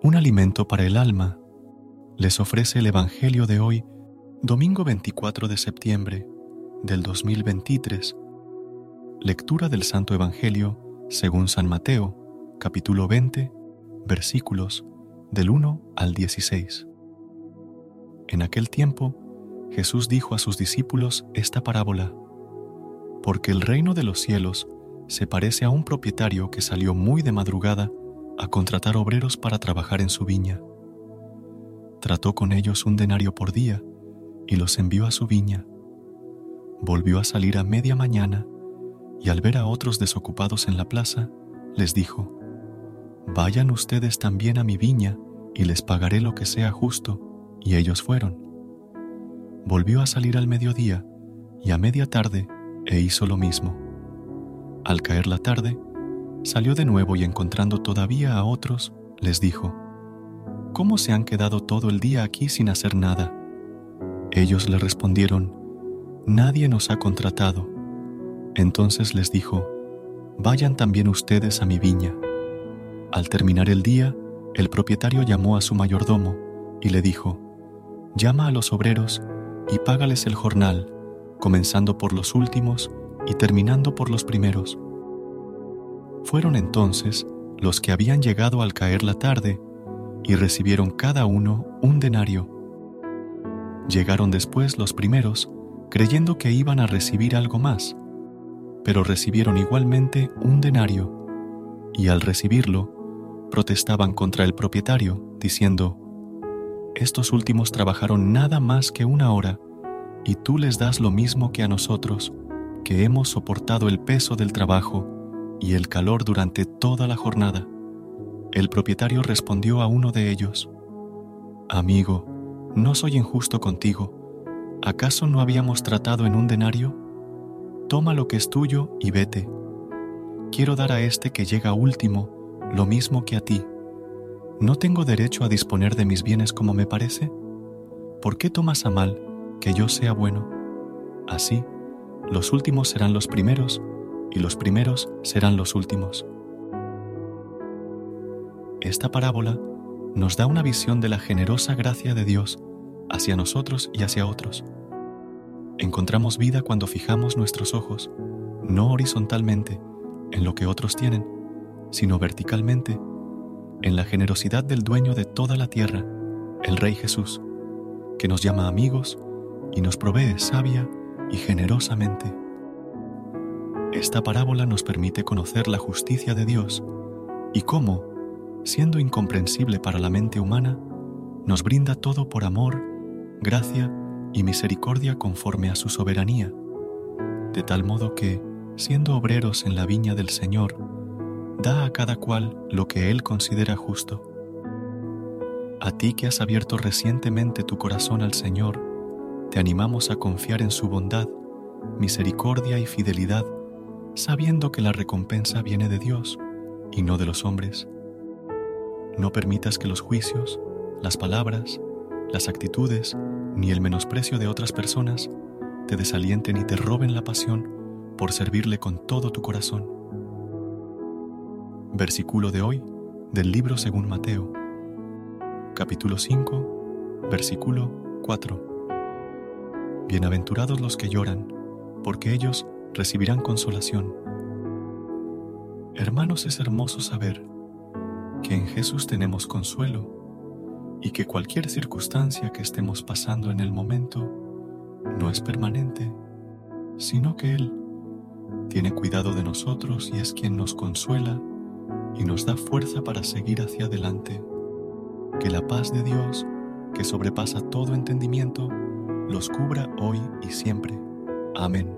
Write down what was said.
Un alimento para el alma, les ofrece el Evangelio de hoy, domingo 24 de septiembre del 2023. Lectura del Santo Evangelio según San Mateo, capítulo 20, versículos del 1 al 16. En aquel tiempo, Jesús dijo a sus discípulos esta parábola, porque el reino de los cielos se parece a un propietario que salió muy de madrugada a contratar obreros para trabajar en su viña. Trató con ellos un denario por día y los envió a su viña. Volvió a salir a media mañana y al ver a otros desocupados en la plaza, les dijo, Vayan ustedes también a mi viña y les pagaré lo que sea justo. Y ellos fueron. Volvió a salir al mediodía y a media tarde e hizo lo mismo. Al caer la tarde, Salió de nuevo y encontrando todavía a otros, les dijo, ¿Cómo se han quedado todo el día aquí sin hacer nada? Ellos le respondieron, Nadie nos ha contratado. Entonces les dijo, Vayan también ustedes a mi viña. Al terminar el día, el propietario llamó a su mayordomo y le dijo, Llama a los obreros y págales el jornal, comenzando por los últimos y terminando por los primeros fueron entonces los que habían llegado al caer la tarde y recibieron cada uno un denario. Llegaron después los primeros, creyendo que iban a recibir algo más, pero recibieron igualmente un denario, y al recibirlo, protestaban contra el propietario, diciendo, Estos últimos trabajaron nada más que una hora, y tú les das lo mismo que a nosotros, que hemos soportado el peso del trabajo y el calor durante toda la jornada. El propietario respondió a uno de ellos, Amigo, no soy injusto contigo. ¿Acaso no habíamos tratado en un denario? Toma lo que es tuyo y vete. Quiero dar a este que llega último lo mismo que a ti. ¿No tengo derecho a disponer de mis bienes como me parece? ¿Por qué tomas a mal que yo sea bueno? Así, los últimos serán los primeros y los primeros serán los últimos. Esta parábola nos da una visión de la generosa gracia de Dios hacia nosotros y hacia otros. Encontramos vida cuando fijamos nuestros ojos, no horizontalmente, en lo que otros tienen, sino verticalmente, en la generosidad del dueño de toda la tierra, el Rey Jesús, que nos llama amigos y nos provee sabia y generosamente. Esta parábola nos permite conocer la justicia de Dios y cómo, siendo incomprensible para la mente humana, nos brinda todo por amor, gracia y misericordia conforme a su soberanía, de tal modo que, siendo obreros en la viña del Señor, da a cada cual lo que Él considera justo. A ti que has abierto recientemente tu corazón al Señor, te animamos a confiar en su bondad, misericordia y fidelidad sabiendo que la recompensa viene de Dios y no de los hombres. No permitas que los juicios, las palabras, las actitudes, ni el menosprecio de otras personas te desalienten y te roben la pasión por servirle con todo tu corazón. Versículo de hoy del libro según Mateo, capítulo 5, versículo 4. Bienaventurados los que lloran, porque ellos recibirán consolación. Hermanos, es hermoso saber que en Jesús tenemos consuelo y que cualquier circunstancia que estemos pasando en el momento no es permanente, sino que Él tiene cuidado de nosotros y es quien nos consuela y nos da fuerza para seguir hacia adelante. Que la paz de Dios, que sobrepasa todo entendimiento, los cubra hoy y siempre. Amén.